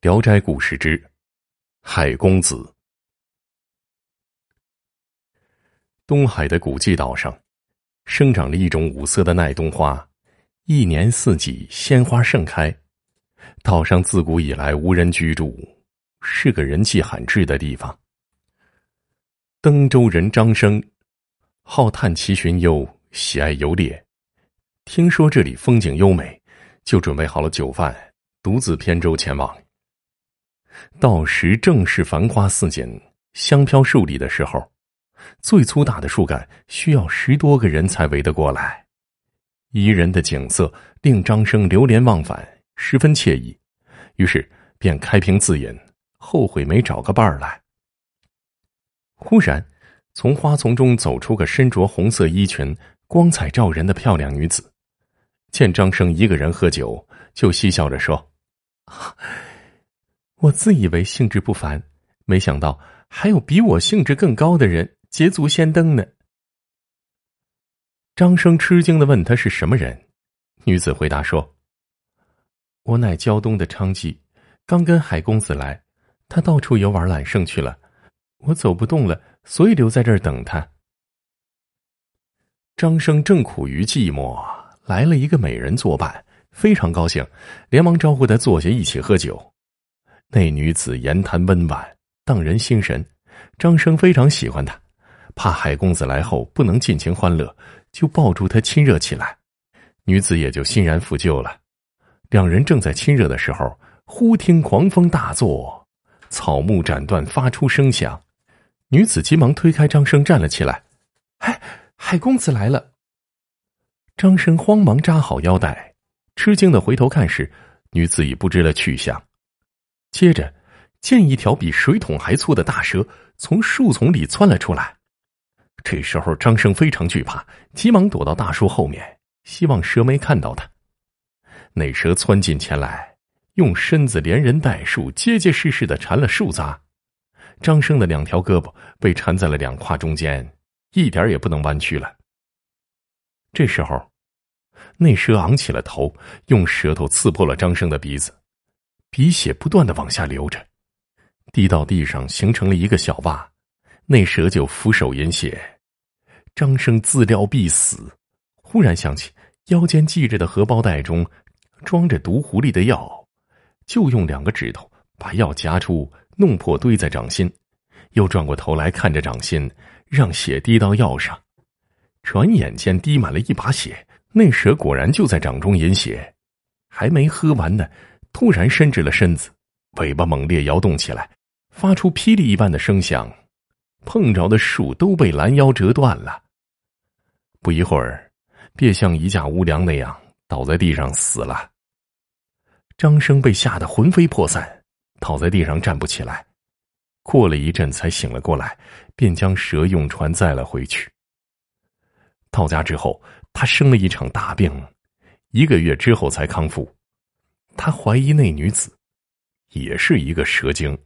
聊斋故事之海公子。东海的古迹岛上，生长着一种五色的耐冬花，一年四季鲜花盛开。岛上自古以来无人居住，是个人迹罕至的地方。登州人张生，好探奇寻幽，喜爱游猎。听说这里风景优美，就准备好了酒饭，独自偏舟前往。到时正是繁花似锦、香飘数里的时候，最粗大的树干需要十多个人才围得过来。宜人的景色令张生流连忘返，十分惬意，于是便开瓶自饮，后悔没找个伴儿来。忽然，从花丛中走出个身着红色衣裙、光彩照人的漂亮女子，见张生一个人喝酒，就嬉笑着说。我自以为兴致不凡，没想到还有比我兴致更高的人捷足先登呢。张生吃惊的问他是什么人，女子回答说：“我乃胶东的娼妓，刚跟海公子来，他到处游玩揽胜去了，我走不动了，所以留在这儿等他。”张生正苦于寂寞，来了一个美人作伴，非常高兴，连忙招呼他坐下一起喝酒。那女子言谈温婉，荡人心神，张生非常喜欢她。怕海公子来后不能尽情欢乐，就抱住她亲热起来。女子也就欣然负疚了。两人正在亲热的时候，忽听狂风大作，草木斩断，发出声响。女子急忙推开张生，站了起来。哎，海公子来了！张生慌忙扎好腰带，吃惊的回头看时，女子已不知了去向。接着，见一条比水桶还粗的大蛇从树丛里窜了出来。这时候，张生非常惧怕，急忙躲到大树后面，希望蛇没看到他。那蛇窜进前来，用身子连人带树结结实实的缠了树匝。张生的两条胳膊被缠在了两胯中间，一点也不能弯曲了。这时候，那蛇昂起了头，用舌头刺破了张生的鼻子。鼻血不断的往下流着，滴到地上，形成了一个小洼。那蛇就俯首饮血。张生自料必死，忽然想起腰间系着的荷包袋中装着毒狐狸的药，就用两个指头把药夹出，弄破堆在掌心，又转过头来看着掌心，让血滴到药上。转眼间滴满了一把血，那蛇果然就在掌中饮血，还没喝完呢。突然伸直了身子，尾巴猛烈摇动起来，发出霹雳一般的声响，碰着的树都被拦腰折断了。不一会儿，便像一架无梁那样倒在地上死了。张生被吓得魂飞魄散，倒在地上站不起来。过了一阵才醒了过来，便将蛇用船载了回去。到家之后，他生了一场大病，一个月之后才康复。他怀疑那女子，也是一个蛇精。